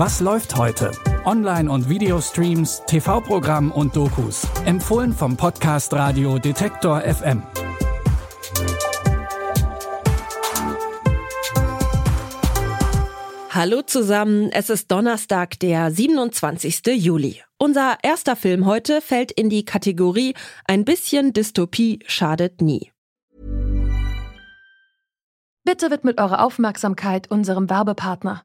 Was läuft heute? Online- und Videostreams, TV-Programm und Dokus. Empfohlen vom Podcast Radio Detektor FM. Hallo zusammen, es ist Donnerstag, der 27. Juli. Unser erster Film heute fällt in die Kategorie Ein bisschen Dystopie schadet nie. Bitte widmet eure Aufmerksamkeit unserem Werbepartner.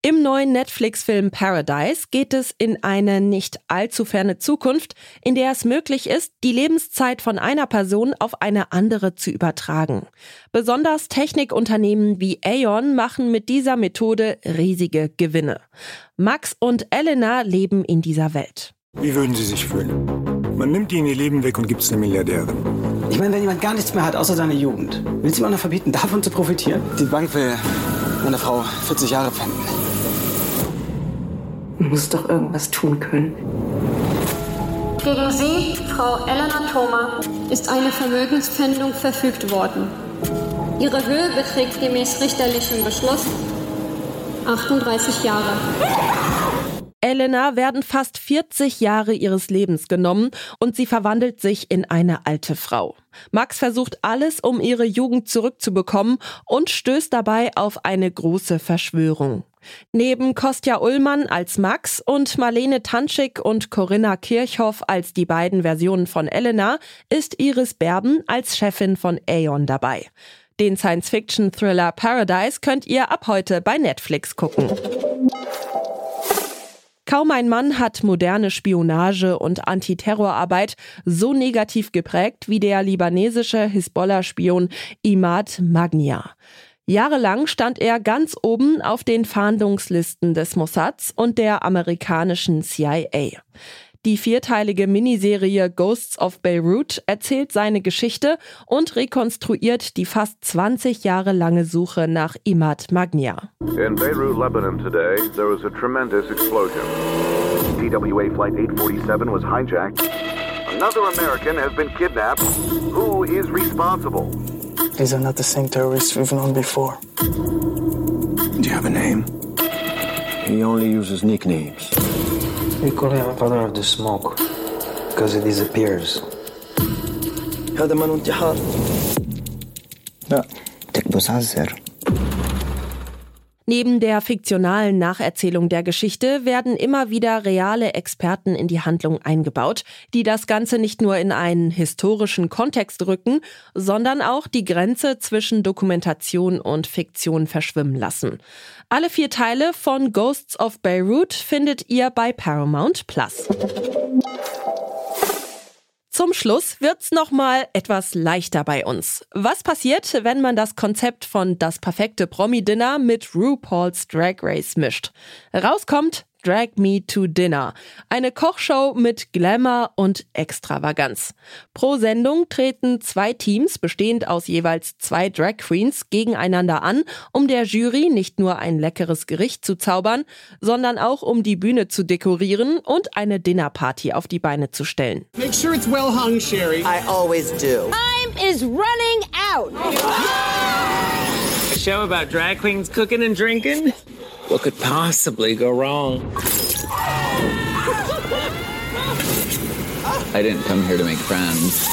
Im neuen Netflix-Film Paradise geht es in eine nicht allzu ferne Zukunft, in der es möglich ist, die Lebenszeit von einer Person auf eine andere zu übertragen. Besonders Technikunternehmen wie Aeon machen mit dieser Methode riesige Gewinne. Max und Elena leben in dieser Welt. Wie würden Sie sich fühlen? Man nimmt Ihnen Ihr Leben weg und gibt es eine Milliardärin. Ich meine, wenn jemand gar nichts mehr hat, außer seine Jugend, will sie ihm auch noch verbieten, davon zu profitieren? Die Bank will meine Frau 40 Jahre pfänden. Man muss doch irgendwas tun können. Gegen Sie, Frau Elena Thoma, ist eine Vermögenspfändung verfügt worden. Ihre Höhe beträgt gemäß richterlichem Beschluss 38 Jahre. Elena werden fast 40 Jahre ihres Lebens genommen und sie verwandelt sich in eine alte Frau. Max versucht alles, um ihre Jugend zurückzubekommen und stößt dabei auf eine große Verschwörung. Neben Kostja Ullmann als Max und Marlene Tanschik und Corinna Kirchhoff als die beiden Versionen von Elena ist Iris Berben als Chefin von Aeon dabei. Den Science-Fiction-Thriller Paradise könnt ihr ab heute bei Netflix gucken. Kaum ein Mann hat moderne Spionage und Antiterrorarbeit so negativ geprägt wie der libanesische Hisbollah-Spion Imad Magnia. Jahrelang stand er ganz oben auf den Fahndungslisten des Mossads und der amerikanischen CIA. Die vierteilige Miniserie Ghosts of Beirut erzählt seine Geschichte und rekonstruiert die fast 20 Jahre lange Suche nach Imad Magnia. In Beirut, Lebanon today, there was a tremendous explosion. TWA Flight 847 was hijacked. Another American has been kidnapped. Who is responsible? These are not the same terrorists we've known before. Do you have a name? He only uses nicknames. We call him Father of the Smoke because he disappears. هذا من انتحار لا تكبس عزر Neben der fiktionalen Nacherzählung der Geschichte werden immer wieder reale Experten in die Handlung eingebaut, die das Ganze nicht nur in einen historischen Kontext rücken, sondern auch die Grenze zwischen Dokumentation und Fiktion verschwimmen lassen. Alle vier Teile von Ghosts of Beirut findet ihr bei Paramount Plus. Zum Schluss wird's noch mal etwas leichter bei uns. Was passiert, wenn man das Konzept von das perfekte Promi-Dinner mit RuPaul's Drag Race mischt? Rauskommt Drag Me to Dinner. Eine Kochshow mit Glamour und Extravaganz. Pro Sendung treten zwei Teams, bestehend aus jeweils zwei Drag Queens, gegeneinander an, um der Jury nicht nur ein leckeres Gericht zu zaubern, sondern auch um die Bühne zu dekorieren und eine Dinnerparty auf die Beine zu stellen. Make sure it's well hung, Sherry. I always do. Time is running out. A show about drag queens cooking and drinking? What could possibly go wrong? I didn't come here to make friends.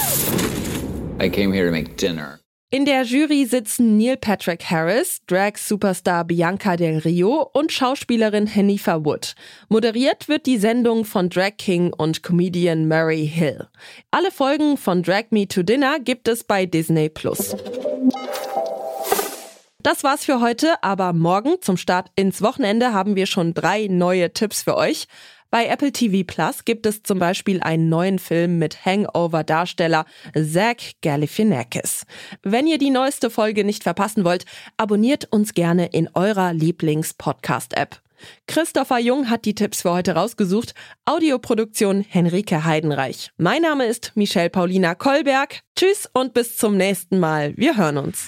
I came here to make dinner. In der Jury sitzen Neil Patrick Harris, Drag-Superstar Bianca Del Rio und Schauspielerin Hanifa Wood. Moderiert wird die Sendung von Drag King und Comedian Murray Hill. Alle Folgen von Drag Me to Dinner gibt es bei Disney Plus. Das war's für heute, aber morgen zum Start ins Wochenende haben wir schon drei neue Tipps für euch. Bei Apple TV Plus gibt es zum Beispiel einen neuen Film mit Hangover-Darsteller Zach Galifianakis. Wenn ihr die neueste Folge nicht verpassen wollt, abonniert uns gerne in eurer Lieblings-Podcast-App. Christopher Jung hat die Tipps für heute rausgesucht. Audioproduktion Henrike Heidenreich. Mein Name ist Michelle Paulina Kolberg. Tschüss und bis zum nächsten Mal. Wir hören uns.